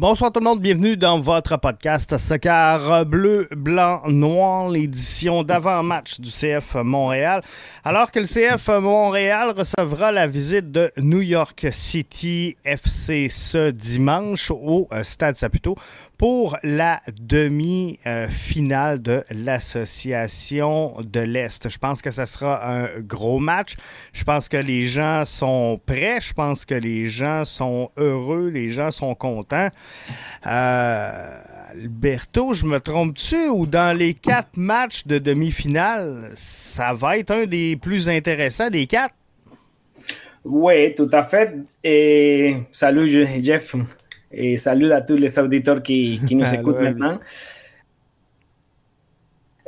Bonsoir tout le monde, bienvenue dans votre podcast Soccer bleu, blanc, noir, l'édition d'avant-match du CF Montréal. Alors que le CF Montréal recevra la visite de New York City FC ce dimanche au euh, Stade Saputo pour la demi-finale de l'Association de l'Est. Je pense que ce sera un gros match. Je pense que les gens sont prêts. Je pense que les gens sont heureux. Les gens sont contents. Euh, Alberto, je me trompe-tu ou dans les quatre matchs de demi-finale, ça va être un des plus intéressants des quatre? Oui, tout à fait. Et salut Jeff. Et salut à tous les auditeurs qui, qui nous écoutent maintenant.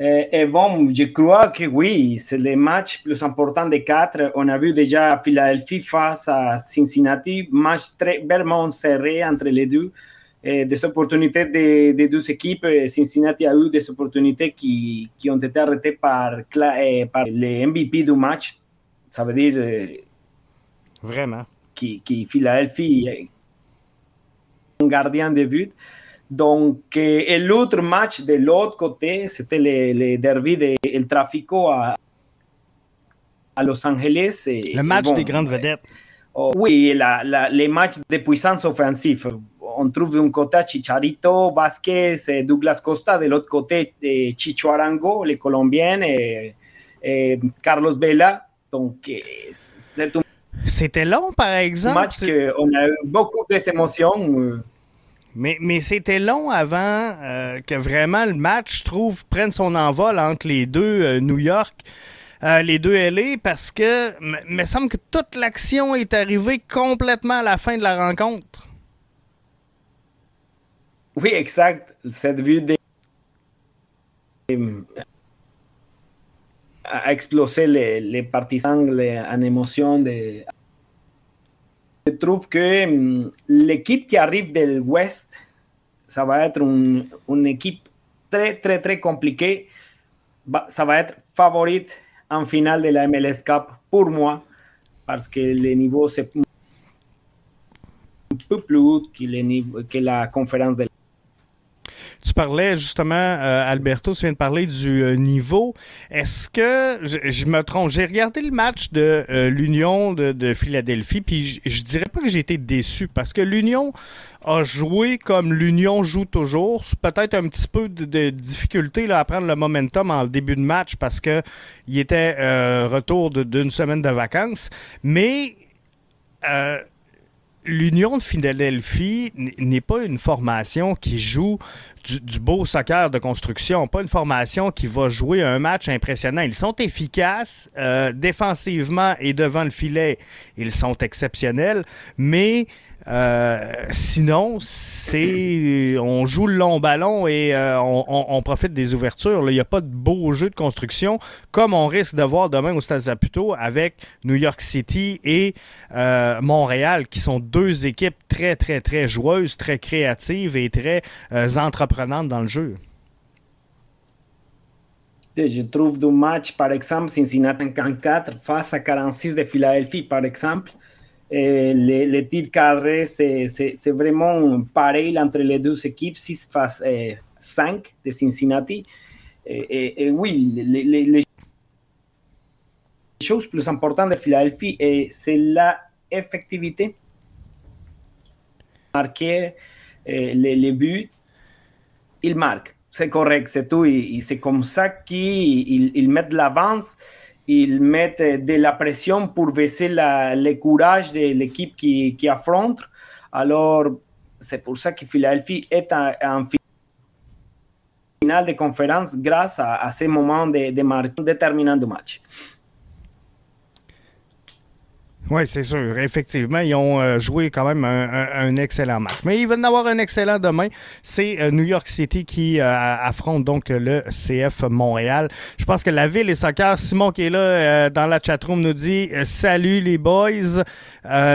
Et, et, bon, je crois que oui, c'est le match plus important des quatre. On a vu déjà Philadelphie face à Cincinnati, match très vraiment serré entre les deux. Et des opportunités des, des, deux équipes. Cincinnati a eu des opportunités qui, qui ont été arrêtées par, par le MVP du match. Ça veut dire. Vraiment. Qui, qui Philadelphie un gardien de but. Donc, et l'autre match de l'autre côté, c'était le, le, derby de El Trafico à, à Los Angeles. Et, le match bon, des grandes vedettes. Oh, oui, la, la, les matchs de puissance offensive. On trouve d'un côté Chicharito, Vasquez, Douglas Costa, de l'autre côté Chicho Arango, les Colombiens, et, et Carlos Vela. Donc, c'est un C'était long, par exemple. match qu'on a eu beaucoup d'émotions. Mais, mais c'était long avant euh, que vraiment le match, trouve, prenne son envol entre les deux euh, New York, euh, les deux LA, parce que me semble que toute l'action est arrivée complètement à la fin de la rencontre. Oui, exact. Cette vue de... a explosé les, les partisans en émotion. De... Je trouve que um, l'équipe qui arrive del West, ça va être un, une équipe très, très, très compliquée. Ça va être favorite en finale de la MLS Cup pour moi, parce que le niveau c'est un peu plus haut que, le niveau, que la conférence de tu parlais justement, euh, Alberto, tu viens de parler du euh, niveau. Est-ce que, je, me trompe, j'ai regardé le match de euh, l'Union de, de, Philadelphie, puis je, je, dirais pas que j'ai été déçu, parce que l'Union a joué comme l'Union joue toujours. Peut-être un petit peu de, difficulté là, à prendre le momentum en début de match, parce que il était retour d'une semaine de vacances. Mais l'Union de Philadelphie n'est pas une formation qui joue du, du, beau soccer de construction, pas une formation qui va jouer un match impressionnant. Ils sont efficaces euh, défensivement et devant le filet, ils sont exceptionnels, mais euh, sinon, c'est on joue le long ballon et euh, on, profite des ouvertures. Il n'y a pas de beau jeu de construction comme on risque de voir demain au Stade Zaputo avec New York City et euh, Montréal, qui sont deux équipes très, très, très joueuses, très créatives et très entreprenantes dans le jeu. Je trouve du match, par exemple, Cincinnati en 4 face à 46 de Philadelphie, par exemple. Et les, les tirs cadrés, c'est vraiment pareil entre les deux équipes, 6 face eh, 5 de Cincinnati. Et, et, et oui, les, les, les, choses plus importantes de Philadelphie, c'est la effectivité. Marquer les, les, buts, il marque. C'est correct, c'est tout. Et, c'est comme ça qu'ils il mettent l'avance, ils mettent de la pression pour baisser le courage de l'équipe qui, affronte. Alors, c'est pour ça que Philadelphie est en, finale de conférence grâce à, à ces moments de, de marque déterminants du match. Oui, c'est sûr. Effectivement, ils ont euh, joué quand même un, un, un, excellent match. Mais il va en avoir un excellent demain. C'est euh, New York City qui euh, affronte donc le CF Montréal. Je pense que la ville et soccer, Simon qui est là euh, dans la chatroom nous dit salut les boys.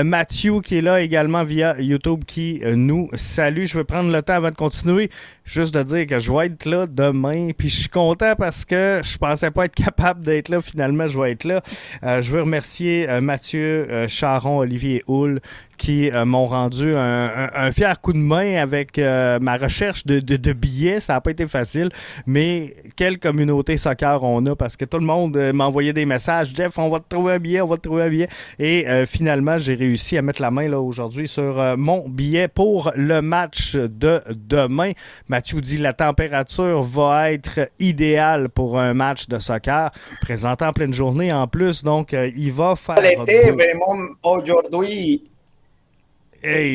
Mathieu qui est là également via YouTube qui nous salue. Je vais prendre le temps avant de continuer juste de dire que je vais être là demain. Puis je suis content parce que je pensais pas être capable d'être là. Finalement, je vais être là. Euh, je veux remercier euh, Mathieu, euh, Charon, Olivier Hull qui euh, m'ont rendu un, un, un, fier coup de main avec euh, ma recherche de, de, de, billets. Ça n'a pas été facile, mais quelle communauté soccer on a parce que tout le monde euh, m'envoyait des messages. Jeff, on va te trouver un billet, on va te trouver un billet. Et finalement, j'ai réussi à mettre la main là aujourd'hui sur mon billet pour le match de demain. Mathieu dit la température va être idéale pour un match de soccer, présentant en pleine journée en plus, donc il va faire. L'été, vraiment, aujourd'hui,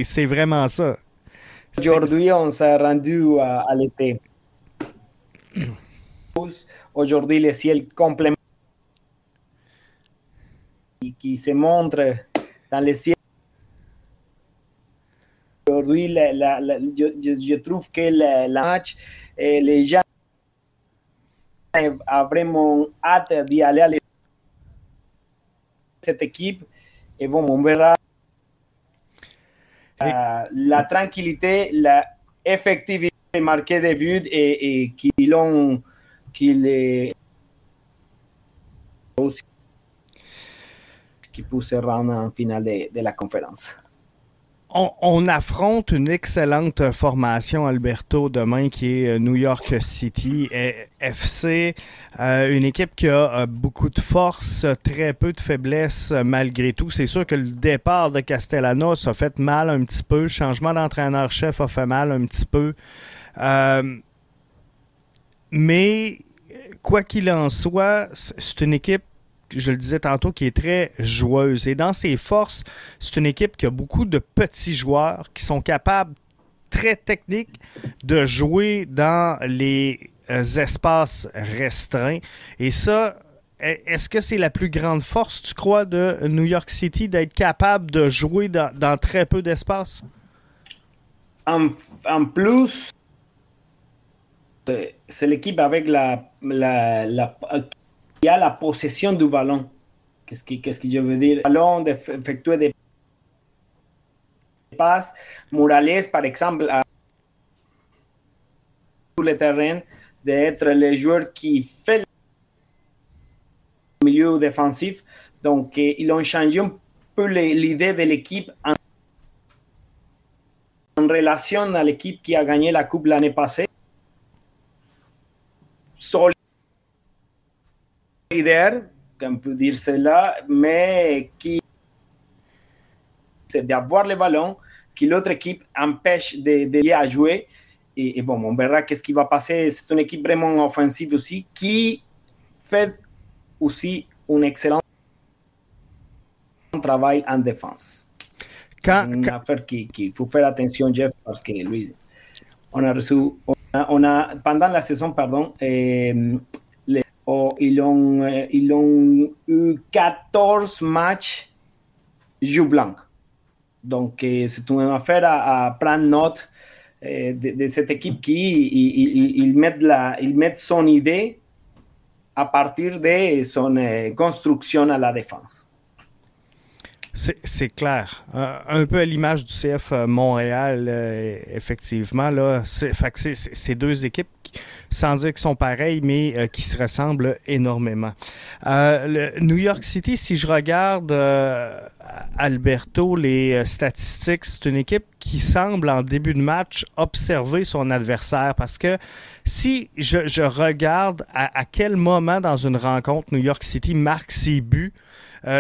C'est vraiment ça. Aujourd'hui, on s'est rendu à, l'été. Aujourd'hui, le ciel complément qui, se montre dans le ciel. Aujourd'hui, la, la, la, je, trouve que le match, eh, les gens ont vraiment hâte d'y aller à cette équipe. Et bon, on verra la, tranquillité, la effectivité marquée des buts et, et qui l'ont qui les qui peut se rendre en finale de la conférence. On, on, affronte une excellente formation, Alberto, demain, qui est New York City FC. Euh, une équipe qui a euh, beaucoup de force, très peu de faiblesse malgré tout. C'est sûr que le départ de Castellanos a fait mal un petit peu. Le changement d'entraîneur-chef a fait mal un petit peu. Euh, mais, quoi qu'il en soit, c'est une équipe je le disais tantôt, qui est très joueuse. Et dans ses forces, c'est une équipe qui a beaucoup de petits joueurs qui sont capables, très techniques, de jouer dans les euh, espaces restreints. Et ça, est-ce que c'est la plus grande force, tu crois, de New York City, d'être capable de jouer dans, très peu d'espace? En, plus, c'est l'équipe avec la il y a la possession du ballon. Qu'est-ce que, qu'est-ce que je veux dire? Ballon d'effectuer des passes. Morales, par exemple, a sur le terrain, d'être le joueur qui fait le milieu défensif. Donc, eh, ils ont changé un peu l'idée de l'équipe en, en relation à l'équipe qui a gagné la Coupe l'année passée. Solide leader, on peut dire cela, mais qui c'est d'avoir le ballon, que l'autre équipe empêche de, de à jouer. Et, et, bon, on verra qu'est-ce qui va passer? C'est une équipe vraiment offensive aussi, qui fait aussi un excellent travail en défense. Quand, une quand... affaire qu'il faut faire attention, Jeff, parce que lui, on a reçu, on a, on a pendant la saison, pardon, eh, Oh, euh, ils ont eu 14 matchs jeu. Donc, euh, c'est une affaire à, à prendre note euh, de, de, cette équipe qui ils, son idée à partir de son construction à la défense. C'est clair. Euh, un peu à l'image du CF Montréal, euh, effectivement. Là, c'est deux équipes, qui, sans dire qu'elles sont pareilles, mais euh, qui se ressemblent énormément. le New York City, si je regarde Alberto, les statistiques, c'est une équipe qui semble, en début de match, observer son adversaire. Parce que si je, regarde à, quel moment dans une rencontre New York City marque ses buts, euh,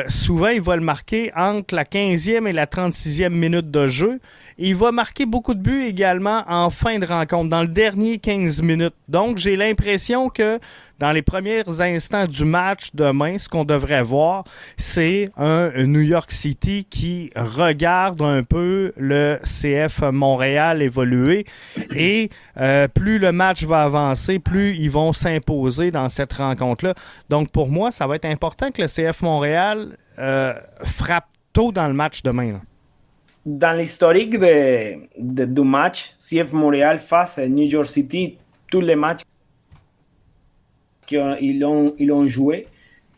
souvent, il va le marquer entre la 15e et la 36e minute de jeu. Il va marquer beaucoup de buts également en fin de rencontre, dans le dernier 15 minutes. Donc, j'ai l'impression que dans les premiers instants du match demain, ce qu'on devrait voir, c'est un New York City qui regarde un peu le CF Montréal évoluer. Et euh, plus le match va avancer, plus ils vont s'imposer dans cette rencontre-là. Donc, pour moi, ça va être important que le CF Montréal euh, frappe tôt dans le match demain dans l'historique de, de, du match, CF Montréal face à New York City, tous les matchs qu'ils ont, ils ont joué,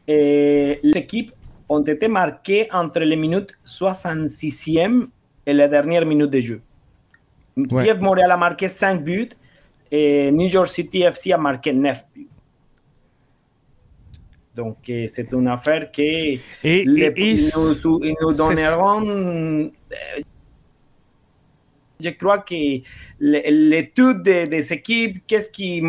et les équipes ont été marquées entre les minutes 66e et la dernière minute de jeu. Ouais. CF Montréal a marqué 5 buts et New York City FC a marqué 9 buts. Donc, c'est une affaire que et, et, ils, nous, ils nous donneront. Je crois que l'étude des, des équipes, qu'est-ce qui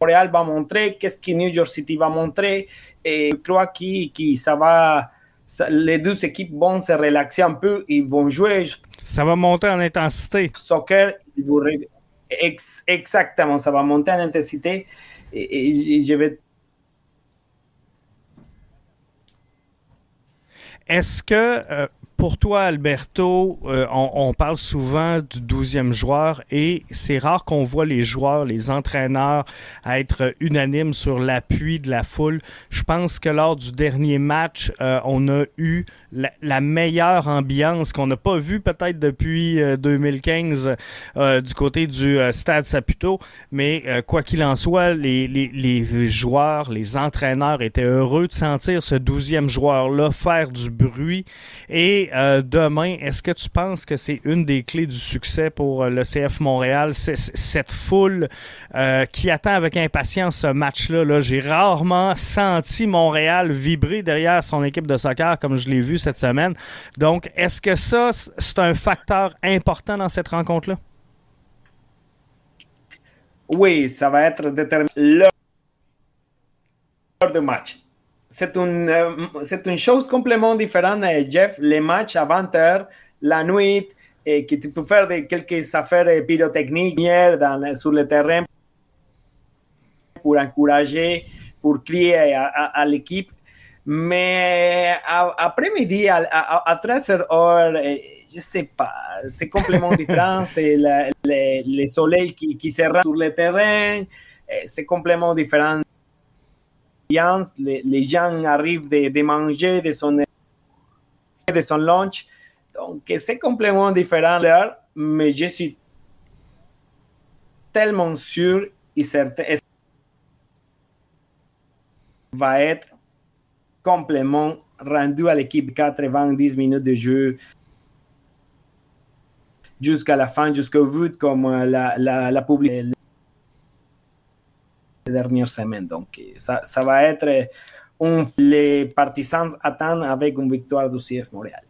Montréal va montrer, qu'est-ce que New York City va montrer, et je crois que, que ça va. Ça, les deux équipes vont se relaxer un peu, ils vont jouer. Ça va monter en intensité. Soccer, ex, exactement, ça va monter en intensité. Et, et je vais Est-ce que euh, pour toi, Alberto, euh, on, parle souvent du 12e joueur et c'est rare qu'on voit les joueurs, les entraîneurs être unanimes sur l'appui de la foule. Je pense que lors du dernier match, euh, on a eu la, meilleure ambiance qu'on n'a pas vue peut-être depuis 2015 euh, du côté du Stade Saputo. Mais quoi qu'il en soit, les, les, joueurs, les entraîneurs étaient heureux de sentir ce 12e joueur-là faire du bruit et euh, demain, est-ce que tu penses que c'est une des clés du succès pour euh, le CF Montréal, cette foule euh, qui attend avec impatience ce match-là? -là, J'ai rarement senti Montréal vibrer derrière son équipe de soccer comme je l'ai vu cette semaine. Donc, est-ce que ça, c'est un facteur important dans cette rencontre-là? Oui, ça va être déterminant l'heure de match c'est une, euh, une chose complètement différente, euh, Jeff. Les matchs à 20h, la nuit, et que tu peux faire quelques affaires pyrotechniques dans, sur le terrain pour encourager, pour crier à l'équipe. Mais après-midi, à, à, 13h, je sais pas, c'est complètement différent. c'est le, le, le, soleil qui, qui se rend sur le terrain, c'est complètement différent les, les, gens arrivent de, de, manger de son, de son lunch. Donc, c'est complètement différent, mais je suis tellement sûr et certain va être complètement rendu à l'équipe 90 minutes de jeu jusqu'à la fin, jusqu'au but, comme la, la, la publicité dernières semaines. Donc, ça, ça va être un, les partisans attendent avec une victoire du CF Montréal.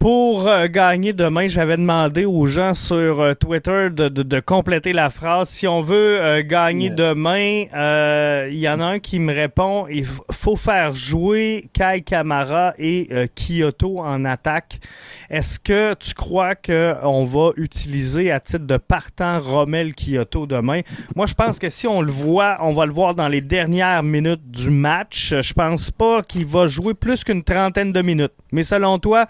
Pour euh, gagner demain, j'avais demandé aux gens sur euh, Twitter de, de, de, compléter la phrase. Si on veut euh, gagner demain, euh, il y en a un qui me répond, il faut faire jouer Kai Kamara et Kyoto en attaque. Est-ce que tu crois qu'on va utiliser à titre de partant Rommel Kyoto demain? Moi, je pense que si on le voit, on va le voir dans les dernières minutes du match. Je pense pas qu'il va jouer plus qu'une trentaine de minutes. Mais selon toi,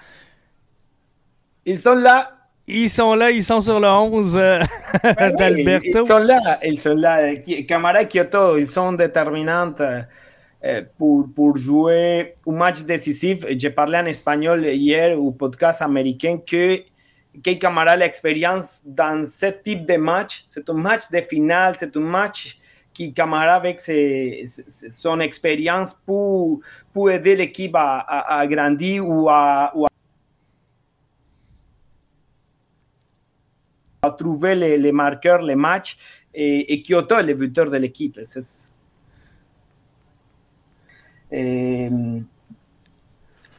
ils sont là. Ils sont là, ils sont sur le 11 euh, oui, d'Alberto. Ils sont là, ils sont là. Camara Kyoto, ils sont déterminants euh, pour, pour jouer un match décisif. J'ai parlé en espagnol hier au podcast américain que que Camara l'expérience dans ce type de match. C'est un match de finale, c'est un match qui Camara avec ses, son expérience pour, pour aider l'équipe à, à, à, grandir ou à, ou à à trouver les, les, marqueurs, les matchs, et, et Kyoto est le buteur de l'équipe.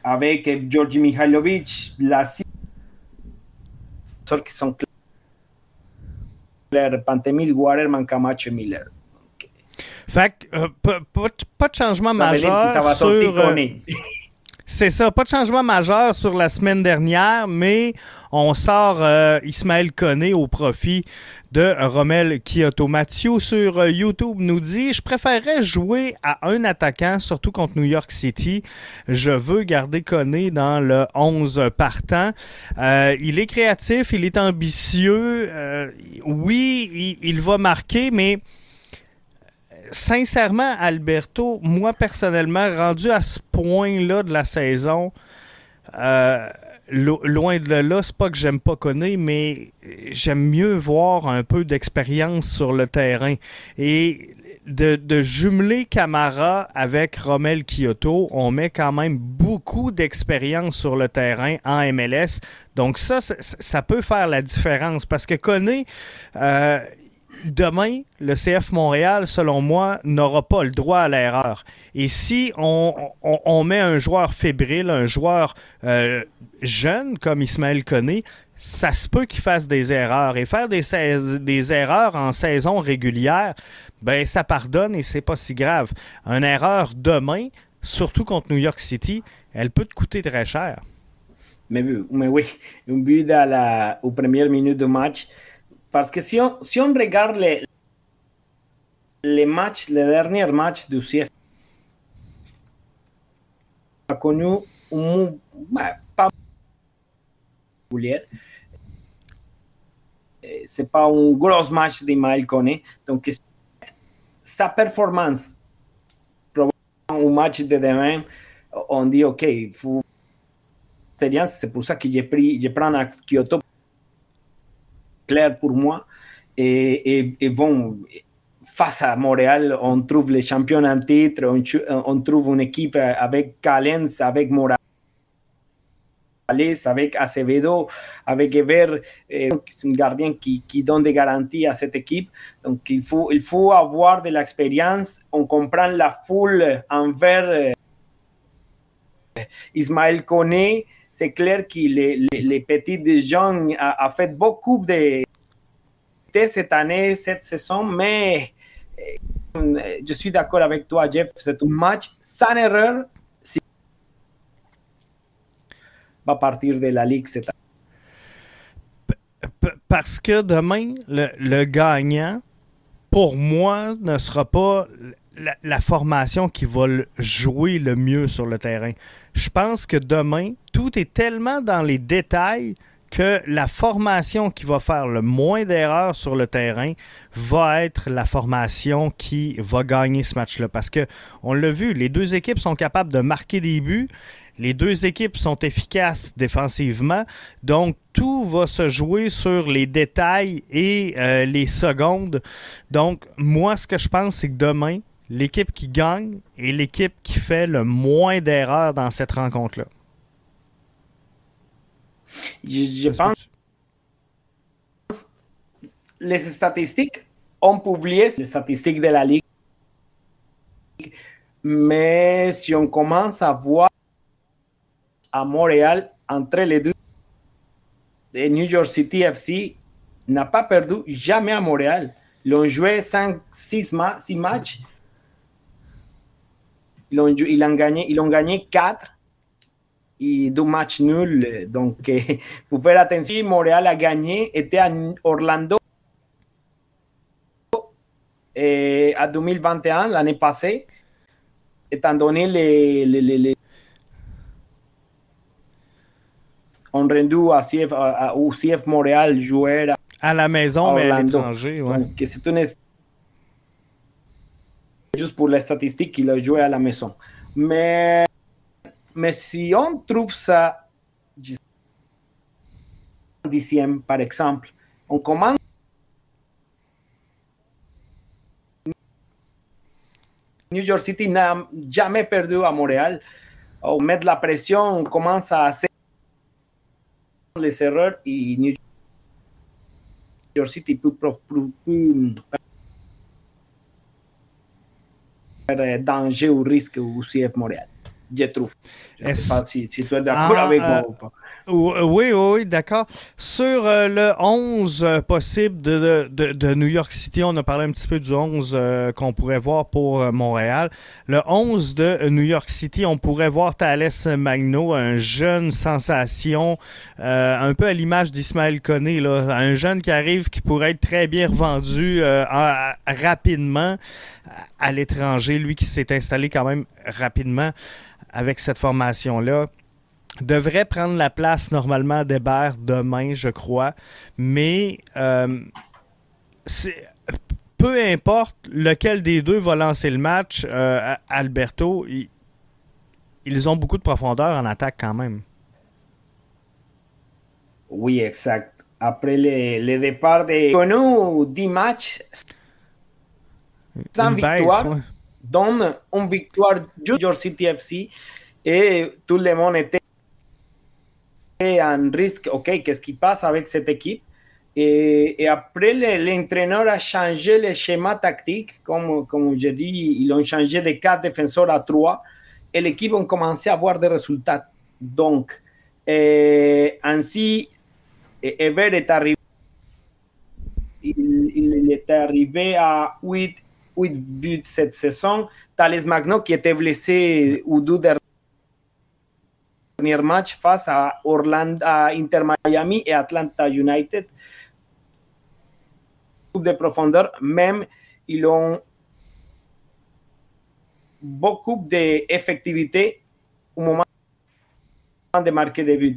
avec Georgi Mihailovic, la qui sont clairs, Pantemis, Waterman, Camacho et Miller. Fait que, euh, pas, de changement majeur sur... Euh, c'est ça, pas de changement majeur sur la semaine dernière, mais on sort euh, Ismaël Koné au profit de Romel Kyoto. Mathieu sur euh, YouTube nous dit Je préférerais jouer à un attaquant, surtout contre New York City. Je veux garder Koné dans le 11 partant. Euh, il est créatif, il est ambitieux. oui, il, va marquer, mais sincèrement, Alberto, moi personnellement, rendu à ce point-là de la saison, euh, loin de là, c'est pas que j'aime pas connaître, mais j'aime mieux voir un peu d'expérience sur le terrain. Et de, jumeler Camara avec Romel Kyoto, on met quand même beaucoup d'expérience sur le terrain en MLS. Donc ça, ça, peut faire la différence parce que Koné, euh, demain, le CF Montréal, selon moi, n'aura pas le droit à l'erreur. Et si on, met un joueur fébrile, un joueur euh, jeune comme Ismaël Koné, ça se peut qu'il fasse des erreurs. Et faire des, erreurs en saison régulière, ben ça pardonne et c'est pas si grave. Une erreur demain, surtout contre New York City, elle peut te coûter très cher. Mais, oui, un but à la, match, Parce que si si on regarde les, les matchs, les derniers matchs du CF, a connu un bah, pas c'est pas un gros match d'Imael Kone. Donc, sa performance, un match de demain, on dit, OK, faut c'est pour ça que j'ai pris, pris à Kyoto clair pour moi. Et, bon, face à Montréal, on trouve les champions en titre, on, trouve une équipe avec Callens, avec Morales, avec Acevedo, avec Ever, eh, c'est un gardien qui, qui, donne des garanties à cette équipe. Donc, il faut, il faut avoir de l'expérience. On comprend la foule envers eh, Ismaël Koné c'est clair que les, les, petits gens a, a, fait beaucoup de, cette année, cette saison, mais euh, je suis d'accord avec toi, Jeff, c'est un match sans erreur. Si va partir de la Ligue cette année. Parce que demain, le, le gagnant, pour moi, ne sera pas la, formation qui va jouer le mieux sur le terrain. Je pense que demain, tout est tellement dans les détails que la formation qui va faire le moins d'erreurs sur le terrain va être la formation qui va gagner ce match-là. Parce que, on l'a vu, les deux équipes sont capables de marquer des buts. Les deux équipes sont efficaces défensivement. Donc, tout va se jouer sur les détails et euh, les secondes. Donc, moi, ce que je pense, c'est que demain, l'équipe qui gagne est l'équipe qui fait le moins d'erreurs dans cette rencontre-là. Je, pense les statistiques ont publié les statistiques de la Ligue, mais si on commence à voir à Montréal entre les deux, New York City FC n'a pas perdu jamais à Montréal. Ils ont joué 5, 6 matchs ils ont, ils ont, gagné, ils ont gagné 4 et deux matchs nuls. Donc, il faut faire attention. Montréal a gagné, était à Orlando et à 2021, l'année passée, étant donné les, les, les, les on rendu à CF, à, à, au CF Montréal jouer à, à la maison, mais à l'étranger. Ouais. C'est une juste pour les statistiques qu'il a joué à la maison. Mais, mais si on trouve ça dixième, par exemple, on commence New York City n'a jamais perdu à Montréal. On met la pression, on commence à hacer les erreurs et New York City peut danger ou risque au CF Montréal. je trouve. Je ne sais pas si, tu es d'accord ah, avec moi ou pas. Oui, oui, d'accord. Sur euh, le 11 euh, possible de, de, de, New York City, on a parlé un petit peu du 11 euh, qu'on pourrait voir pour Montréal. Le 11 de New York City, on pourrait voir Thales Magno, un jeune sensation, un peu à l'image d'Ismaël Koné, là, un jeune qui arrive qui pourrait être très bien revendu rapidement à l'étranger, lui qui s'est installé quand même rapidement avec cette formation-là devrait prendre la place normalement d'Hébert demain, je crois. Mais euh, peu importe lequel des deux va lancer le match, euh, Alberto, ils ont beaucoup de profondeur en attaque quand même. Oui, exact. Après le, départ de nous 10 matchs sans victoire, dont une victoire New City FC, et tout le monde était en risque, OK, qu'est-ce qui passe avec cette équipe? Et, après, l'entraîneur a changé le schéma tactique. Comme, comme je dis, ils ont changé de quatre défenseurs à trois et l'équipe a commencé à avoir des résultats. Donc, ainsi, Ever est arrivé, il, est arrivé à 8, 8 buts cette saison. Thales Magno, qui était blessé au deux premier match face à Orlando, Inter Miami et Atlanta United. De profondeur, même ils ont beaucoup d'effectivité au moment de marquer des buts.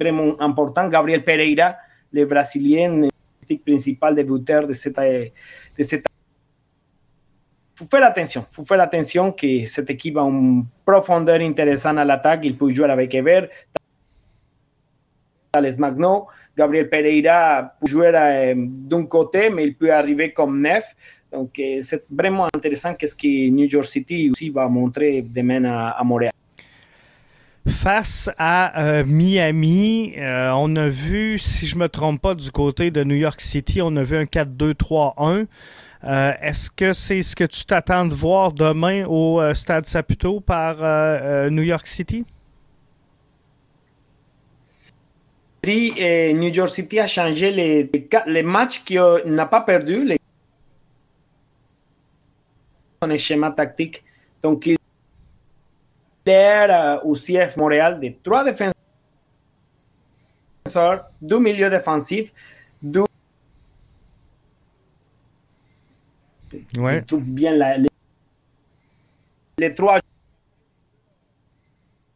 Vraiment important, Gabriel Pereira, le Brésilien, principal de buteur de cette, de cette faut faire attention. faut faire attention que cette équipe a une profondeur intéressante à l'attaque. Il peut jouer avec Ever, Thales Magno, Gabriel Pereira peut jouer euh, d'un côté, mais il peut arriver comme neuf. Donc, euh, c'est vraiment intéressant qu'est-ce que New York City aussi va montrer demain à, Montréal. Face à euh, Miami, on a vu, si je ne me trompe pas, du côté de New York City, on a vu un 4-2-3-1. Euh, est-ce que c'est ce que tu t'attends de voir demain au euh, Stade Saputo par euh, New York City? New York City a changé les, les matchs qu'il n'a pas perdu, les son schéma tactique. Donc, il au CF Montréal de trois défenseurs, deux milieux défensifs, deux Ouais. trouve bien la, les, trois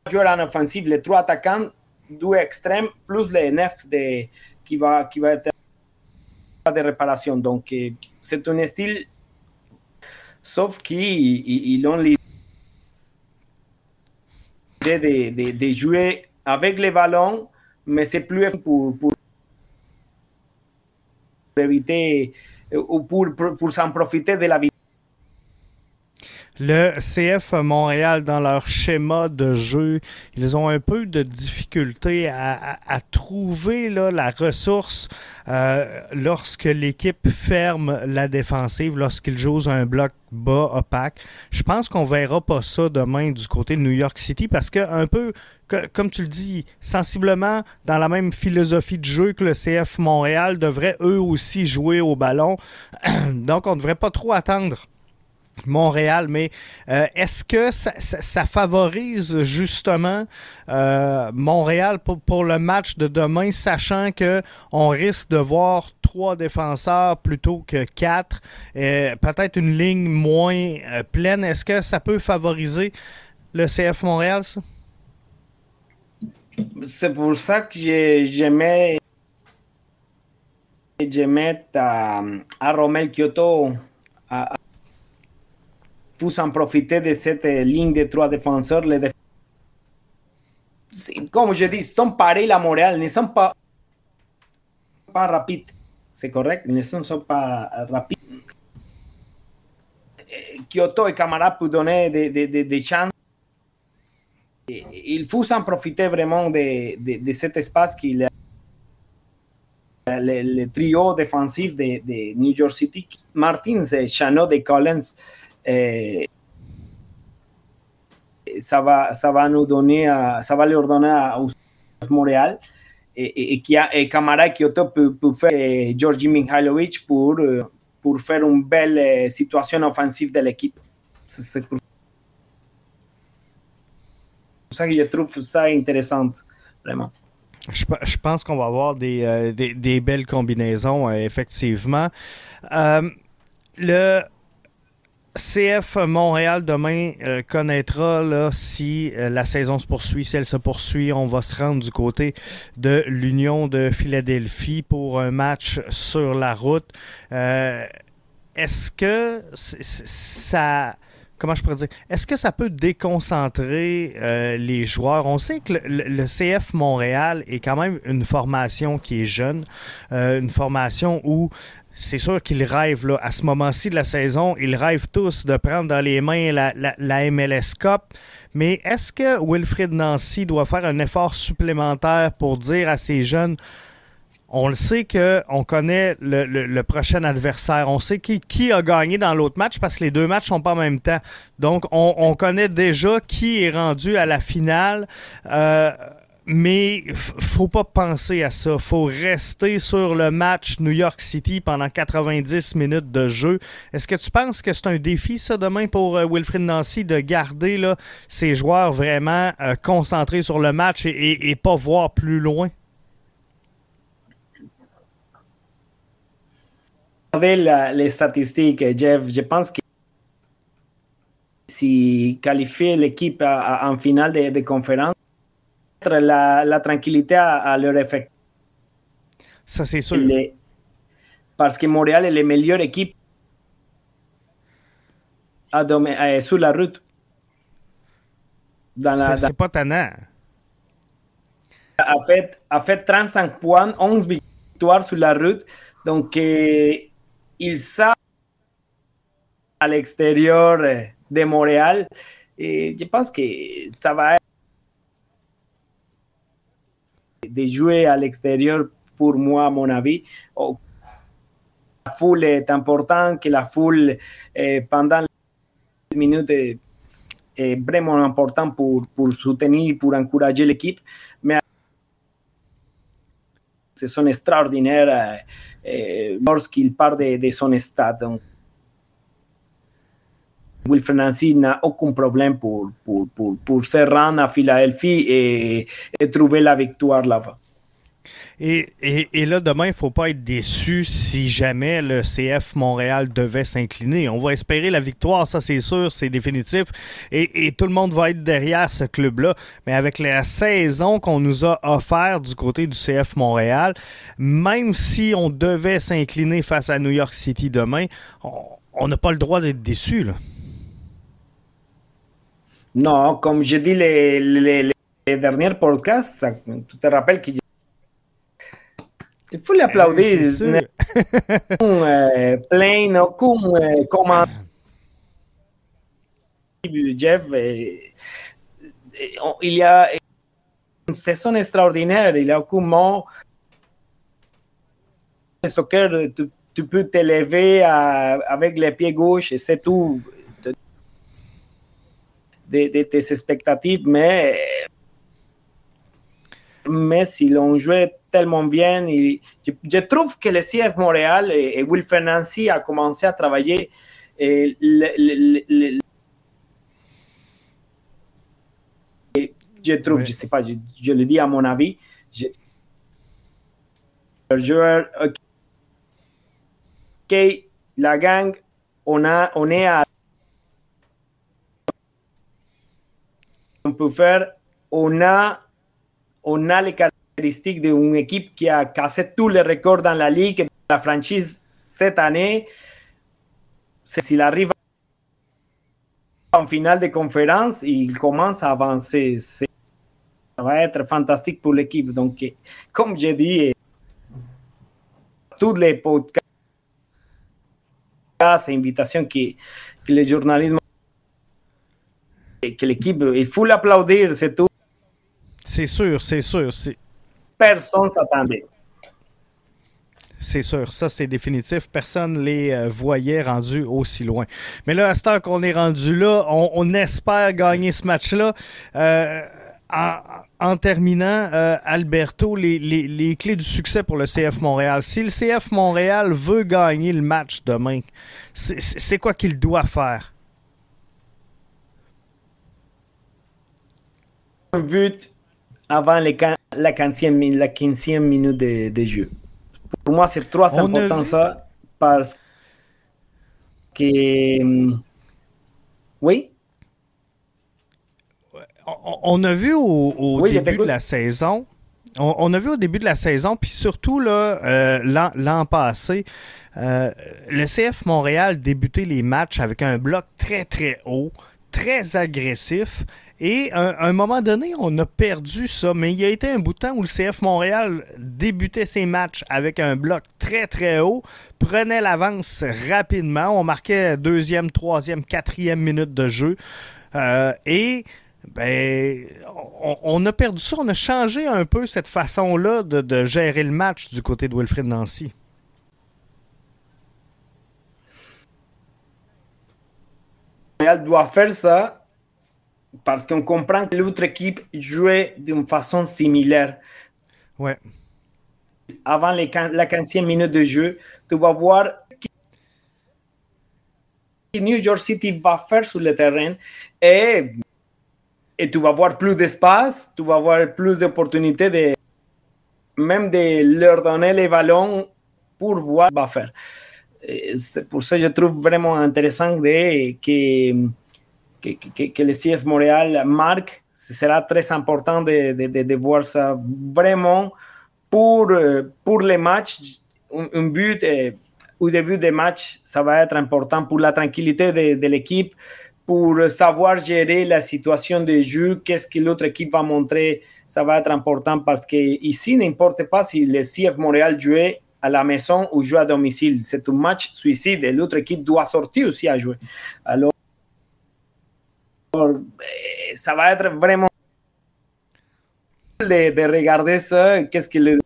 joueurs en offensive, les trois attaquants, deux extrêmes, plus les neuf qui, va, qui va être de réparation. Donc, euh, c'est un style, sauf qu'ils ont l'idée de, de, de, jouer avec les ballons, mais c'est plus pour, pour éviter ou pour, pour, s'en profiter de la vie. Le CF Montréal, dans leur schéma de jeu, ils ont un peu de difficulté à, à, trouver là, la ressource euh, lorsque l'équipe ferme la défensive, lorsqu'ils jouent un bloc bas opaque. Je pense qu'on verra pas ça demain du côté de New York City parce que un peu comme tu le dis, sensiblement dans la même philosophie de jeu que le CF Montréal, devraient eux aussi jouer au ballon. Donc, on ne devrait pas trop attendre Montréal, mais euh, est-ce que ça, favorise justement euh, Montréal pour, le match de demain, sachant que on risque de voir trois défenseurs plutôt que quatre, peut-être une ligne moins euh, pleine. Est-ce que ça peut favoriser le CF Montréal, c'est pour ça que j'aimais j'aimais à, à Romel Kyoto à, pour en profiter de cette ligne de trois défenseurs. Les. Comme je dis, sont pareils à Montréal, ne sont pas, rapides. C'est correct, ils ne sont pas rapides. Kyoto et Camara peuvent donner des, chances il faut s'en profiter vraiment de, de, de, cet espace qu'il a. Le, trio défensif de, de, New York City, Martins, Chanot et Collins, eh, ça va, ça va nous donner, ça va leur donner à, Montréal. Et, qui a et Camara Kyoto peut, peut faire Georgi Mihailovic pour, pour faire une belle situation offensive de l'équipe. C'est pour ça que je trouve ça intéressant, vraiment. Je, pense qu'on va avoir des, euh, des, belles combinaisons, euh, effectivement. Euh, le CF Montréal demain connaîtra là, si la saison se poursuit. Si elle se poursuit, on va se rendre du côté de l'Union de Philadelphie pour un match sur la route. Est-ce que ça comment je pourrais dire, est-ce que ça peut déconcentrer euh, les joueurs? On sait que le, CF Montréal est quand même une formation qui est jeune, euh, une formation où c'est sûr qu'ils rêvent, là, à ce moment-ci de la saison, ils rêvent tous de prendre dans les mains la, la MLS Cup. Mais est-ce que Wilfrid Nancy doit faire un effort supplémentaire pour dire à ces jeunes, on le sait qu'on connaît le, prochain adversaire. On sait qui, qui a gagné dans l'autre match parce que les deux matchs sont pas en même temps. Donc, on, connaît déjà qui est rendu à la finale. Euh, mais faut pas penser à ça. faut rester sur le match New York City pendant 90 minutes de jeu. Est-ce que tu penses que c'est un défi, ça, demain, pour euh, Nancy, de garder là, ses joueurs vraiment euh, concentrés sur le match et, pas voir plus loin? les statistiques, Jeff, je pense que si qualifier l'équipe en finale de, de conférence, la, la tranquillité à, leur effet. Ça, c'est sûr. parce que Montréal est la meilleure équipe à, euh, sur la route. C'est pas tannant. A fait, a fait 35 points, 11 victoires sur la route. Donc, euh, il savent à l'extérieur de Montréal. Et je pense que ça va être de jouer à l'extérieur pour moi, à mon avis. La foule est importante, que la foule eh, pendant les minutes est, est, vraiment important pour, pour soutenir, pour encourager l'équipe. Mais ce sont extraordinaires eh, lorsqu'il part de, de, son stade. Donc, Wilfred Nancy n'a aucun problème pour, pour, pour, pour, se rendre à Philadelphie et, trouver la victoire là-bas. Et, et, et, là, demain, il ne faut pas être déçu si jamais le CF Montréal devait s'incliner. On va espérer la victoire, ça c'est sûr, c'est définitif. Et, et, tout le monde va être derrière ce club-là. Mais avec la saison qu'on nous a offerte du côté du CF Montréal, même si on devait s'incliner face à New York City demain, on n'a pas le droit d'être déçu. Là. Non, comme je dis les, les, les derniers podcasts, tu te rappelles que il faut l'applaudir. euh, plein, comme, euh, comment Jeff, euh, il y a une saison extraordinaire. Il y a aucun mot. Le soccer, tu, tu peux t'élever avec les pieds gauche et c'est tout de, de, tes expectatives, mais mais si l'on jouait tellement bien. Et je, trouve que le CF Montréal et, et Will Nancy a commencé à travailler et le, je trouve, je je sais pas, je, le dis à mon avis, je, joueur, ok, la gang, on, a, on est à. Peut faire, on a, on a les caractéristiques d'une équipe qui a cassé tous les records dans la ligue, la franchise cette année. S'il arrive en finale de conférence, il commence à avancer. Ça va être fantastique pour l'équipe. Donc, comme j'ai dit, tous les podcasts, invitations que, que le journalisme, que l'équipe, il faut l'applaudir, c'est tout. C'est sûr, c'est sûr. Personne s'attendait. c'est sûr. Ça, c'est définitif. Personne ne les voyait rendus aussi loin. Mais là, à ce temps qu'on est rendu là, on, espère gagner ce match-là. En, terminant, Alberto, les, les, clés du succès pour le CF Montréal. Si le CF Montréal veut gagner le match demain, c'est quoi qu'il doit faire? But avant les, la 15e, la 15e minute de, de, jeu. Pour moi, c'est trop important ça parce que. Hum, oui? On, a vu au, début de la saison. On, a vu au début de la saison, puis surtout là euh, l'an passé, euh, le CF Montréal débutait les matchs avec un bloc très très haut, très agressif, et à un, moment donné, on a perdu ça, mais il y a été un bout de temps où le CF Montréal débutait ses matchs avec un bloc très très haut, prenait l'avance rapidement, on marquait deuxième, troisième, quatrième minute de jeu, euh, et ben, on, a perdu ça, on a changé un peu cette façon-là de, gérer le match du côté de Wilfred Nancy. Montréal doit faire ça parce qu'on comprend que l'autre équipe jouait d'une façon similaire. Ouais. Avant les, la 15e minute de jeu, tu vas voir ce que New York City va faire sur le terrain et, et tu vas voir plus d'espace, tu vas voir plus d'opportunités de même de leur donner les ballons pour voir ce va faire. C'est pour ça que je trouve vraiment intéressant de, que que, que, le CF Montréal marque. Ce sera très important de, de, de, voir ça vraiment pour, euh, pour les matchs. Un, but au début des matchs, ça va être important pour la tranquillité de, de l'équipe, pour savoir gérer la situation de jeu, qu'est-ce que l'autre équipe va montrer, ça va être important parce que ici, n'importe pas si le CF Montréal jouait à la maison ou joue à domicile. C'est un match suicide et l'autre équipe doit sortir aussi à jouer. Alors, eh, ça va être vraiment de, de regarder ça, qu'est-ce qu'il le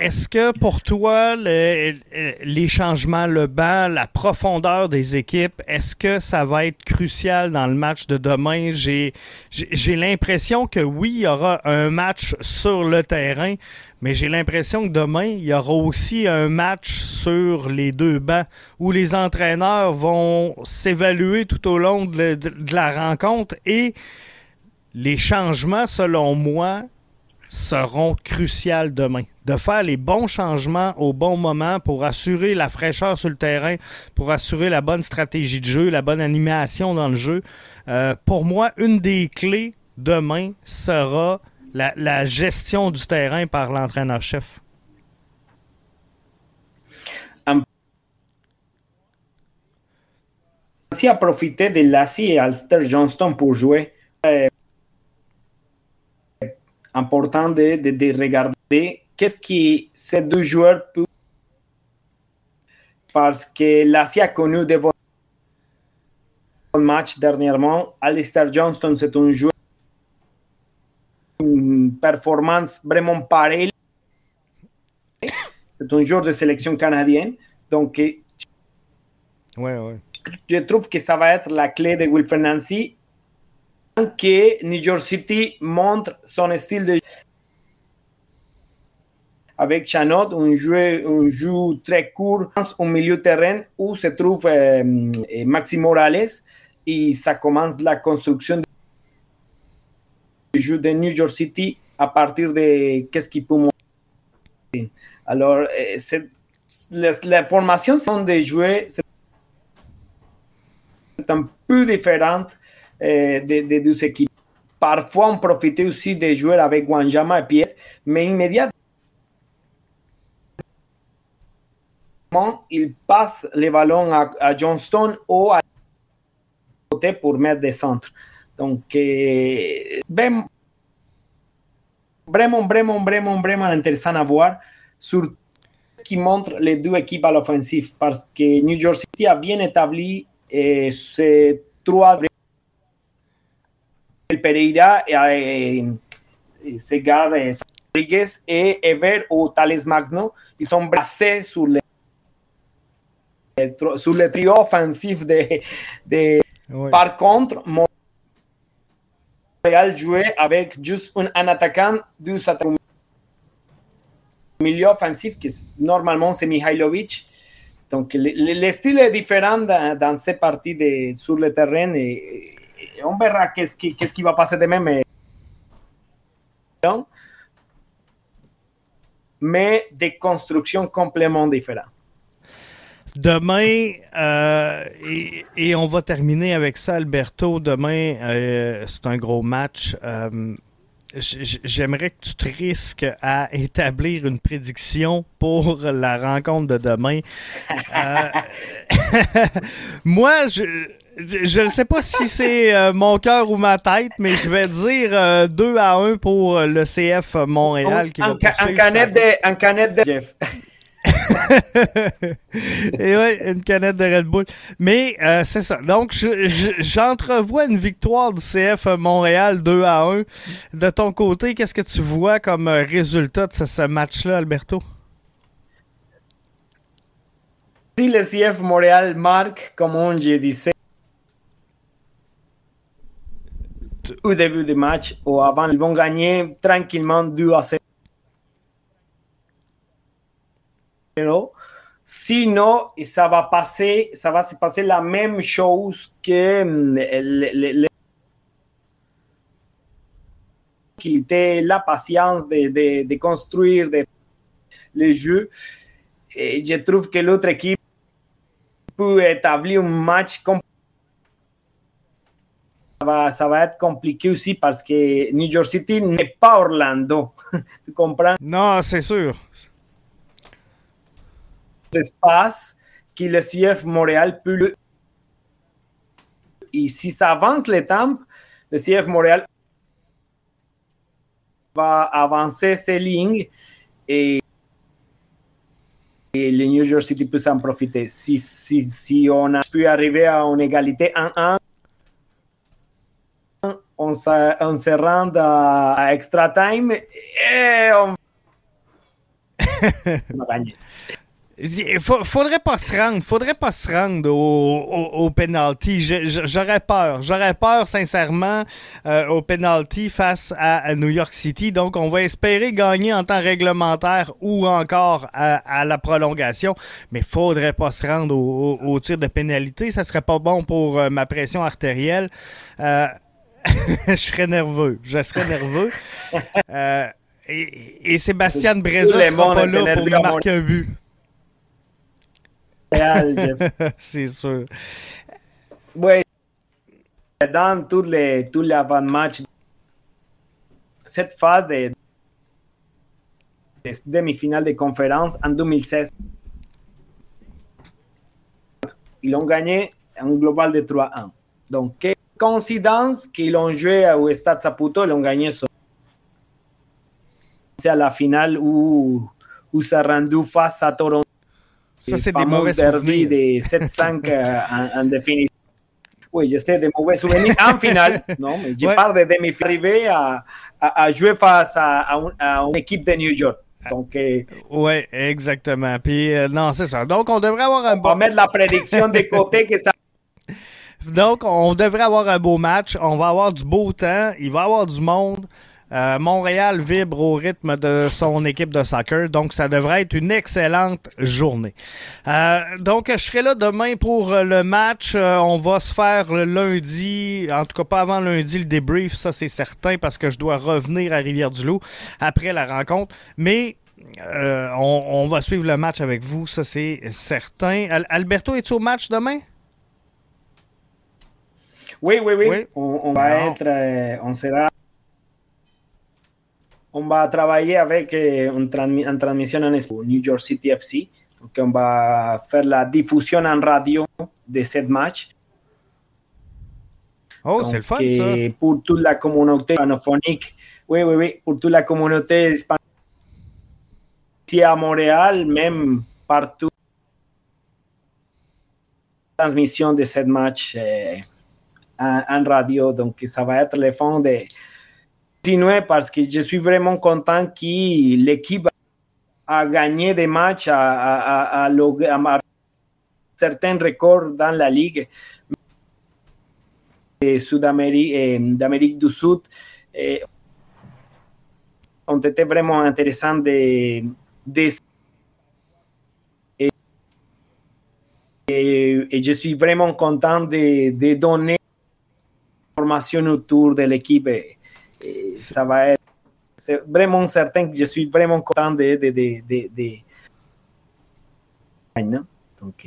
Est-ce que pour toi, les changements, le banc, la profondeur des équipes, est-ce que ça va être crucial dans le match de demain? J'ai l'impression que oui, il y aura un match sur le terrain, mais j'ai l'impression que demain, il y aura aussi un match sur les deux bancs où les entraîneurs vont s'évaluer tout au long de, la rencontre et les changements, selon moi, seront cruciaux demain. De faire les bons changements au bon moment pour assurer la fraîcheur sur le terrain, pour assurer la bonne stratégie de jeu, la bonne animation dans le jeu. Euh, pour moi, une des clés demain sera la, gestion du terrain par l'entraîneur-chef? Si a profité de Lassie et Alster Johnston pour jouer. Euh, important de, de, regarder qu'est-ce que ces deux joueurs peuvent. Parce que Lassie a connu des bons matchs dernièrement. Alistair Johnston, c'est un joueur performance vraiment pareille. C'est un joueur de sélection canadienne. Donc, ouais, ouais. je trouve que ça va être la clé de Wilfred Nancy. Que New York City montre son style de avec Chanot, un jeu, un jeu très court au milieu de terrain où se trouve euh, Maxi Morales et ça commence la construction du jeu de New York City à partir de qu'est-ce qui peut montrer. Alors, eh, les, formations sont des joueurs c'est un peu différentes eh, des de, deux équipes. Parfois, on profitait aussi des joueurs avec Wanjama et Pierre, mais immédiatement, il passe les ballons à, Johnston ou à côté pour mettre des centres. Donc, ben, vraiment, vraiment, vraiment, vraiment intéressant à voir sur ce qui montre les deux équipes à l'offensive parce que New York City a bien établi eh, ces trois el Pereira et, et, et Rodriguez et Ever ou Thales Magno, brassés sur les sur le trio offensif de, de... Ouais. Par contre, Montréal jouait avec juste un, un attaquant, attaquants milieu offensif qui normalement c'est Mihailovic. Donc le, le, style est différent dans, dans ces parties de, sur le terrain et on verra qu'est-ce qui, va passer demain. Mais, mais des constructions complètement différentes. Demain, euh, et, on va terminer avec ça, Alberto. Demain, euh, c'est un gros match. Euh, J'aimerais que tu te risques à établir une prédiction pour la rencontre de demain. euh, moi, je je ne sais pas si c'est euh, mon cœur ou ma tête, mais je vais dire euh, 2 à 1 pour le CF Montréal. Qui en, va en, canette de, en canette de Jeff. Et ouais, une canette de Red Bull. Mais euh, c'est ça. Donc, j'entrevois une victoire du CF Montréal 2 à 1. De ton côté, qu'est-ce que tu vois comme résultat de ce, ce match-là, Alberto? Si le CF Montréal marque, comme on disait au début du match ou avant, ils vont gagner tranquillement 2 à 0. Sinon, ça va passer, ça va se passer la même chose que le, qu'il était la patience de, de, construire les jeux. Je trouve que l'autre équipe peut établir un match compliqué. Ça va, ça va être compliqué aussi parce que New York City n'est pas Orlando. tu comprends? Non, c'est sûr espace que le CF Montréal peut le... Et si ça avance les temps, le CF Montréal va avancer ses lignes et, et le New York City peut s'en profiter. Si, si, si on a pu arriver à une égalité 1-1, on, se, on se rend à, à extra time et on va gagner. Faudrait pas se rendre, faudrait pas se rendre au, au, au penalty. J'aurais peur, j'aurais peur sincèrement euh, au penalty face à, New York City. Donc, on va espérer gagner en temps réglementaire ou encore à, à la prolongation. Mais faudrait pas se rendre au, au, tir de pénalité. Ça serait pas bon pour euh, ma pression artérielle. Euh, je serais nerveux, je serais nerveux. Euh, et, et, Sébastien Breza sera pas là pour nous marquer un but. C'est sûr. Oui. Dans tous les, tous les avant-matchs, cette phase de, de demi-finale de conférence en 2016, ils ont gagné un global de 3-1. Donc, quelle coïncidence qu'ils ont joué au Stade Saputo, ils ont gagné ça. C'est à la finale où, où ça rendu face à Toronto. Ça, c'est des mauvais souvenirs. de 7-5 euh, en, en, définition. Oui, je sais, des mauvais souvenirs en finale. Non, mais je ouais. parle de demi-finale à, à, à, jouer face à, à, un, à, une équipe de New York. Donc, euh, oui, exactement. Puis, euh, non, c'est ça. Donc, on devrait avoir un bon. On va mettre la prédiction de côté que ça. Donc, on devrait avoir un beau match. On va avoir du beau temps. Il va y avoir du monde. Euh, Montréal vibre au rythme de son équipe de soccer, donc ça devrait être une excellente journée. Euh, donc je serai là demain pour le match. Euh, on va se faire le lundi, en tout cas pas avant lundi le débrief, ça c'est certain parce que je dois revenir à Rivière-du-Loup après la rencontre. Mais on, va suivre le match avec vous, ça c'est certain. Al Alberto, es-tu au match demain? Oui, oui, oui. oui. On, on va être, euh, on sera on va travailler avec euh, une, transmi une, transmission en New York City FC. Donc, on va faire la diffusion en radio de ce match. Oh, c'est le fun, ça. Pour toute la communauté hispanophonique, oui, oui, oui, pour toute la communauté hispanophonique ici à Montréal, même partout, transmission de ce match euh, en, radio. Donc, ça va être le fond de continuer parce que je suis vraiment content que l'équipe a gagné des matchs à, à, à, à, certains records dans la ligue Sud-Amérique, d'Amérique du Sud eh, ont été vraiment intéressants de, de et, et, et, je suis vraiment content de, de donner information autour de l'équipe. Et, et ça va être c'est vraiment certain que je suis vraiment content de, de, de, de, de... Donc,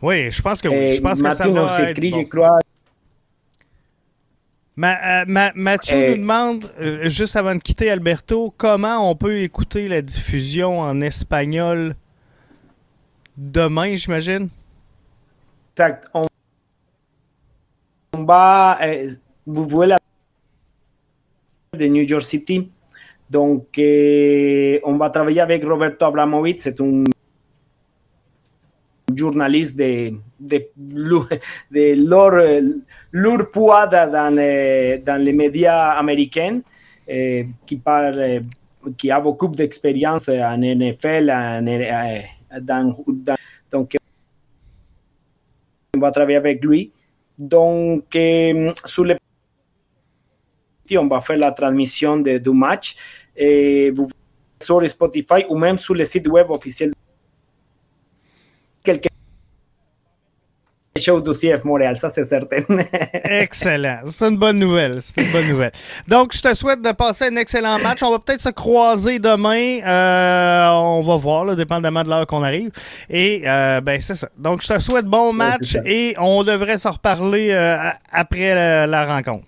oui, je pense que oui. Je pense que ça va être bon. je crois. Ma- euh, Ma- Mathieu Eh. nous demande, euh, juste avant de quitter Alberto, comment on peut écouter la diffusion en espagnol demain, j'imagine? Exact. On, va, euh, vous voyez la de New York City. Donc, euh, on va travailler avec Roberto Abramovich, c'est un journaliste de, de, de lourd, lourd poids dans les, dans les médias américains, euh, qui, parle, euh, qui a beaucoup d'expérience en NFL, en, euh, dans, dans- donc on va travailler avec lui. Donc, euh, sur le on va faire la transmission de- du match vous sur Spotify ou même sur le site web officiel quelque show du CF Montréal, ça c'est certain. Excellent. C'est une bonne nouvelle. C'est une bonne nouvelle. Donc, je te souhaite de passer un excellent match. On va peut-être se croiser demain. Euh, on va voir, là, dépendamment de l'heure qu'on arrive. Et, euh, ben, c'est ça. Donc, je te souhaite bon match et on devrait se reparler euh, après la, la rencontre.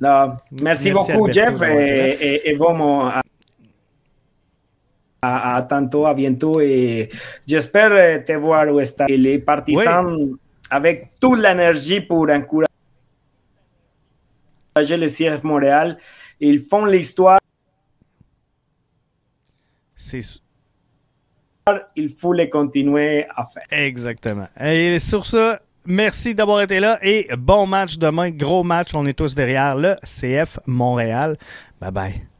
Merci, Merci, beaucoup, Jeff, et, et, et vamos a, a, a tanto, a bientôt, et j'espère te voir où está. Et les partisans, avec toute l'énergie pour encourager le CF Montréal, ils font l'histoire, C'est il faut les continuer à faire. exactement. Et sur ça, merci d'avoir été là et bon match demain. Gros match. On est tous derrière le CF Montréal. Bye bye.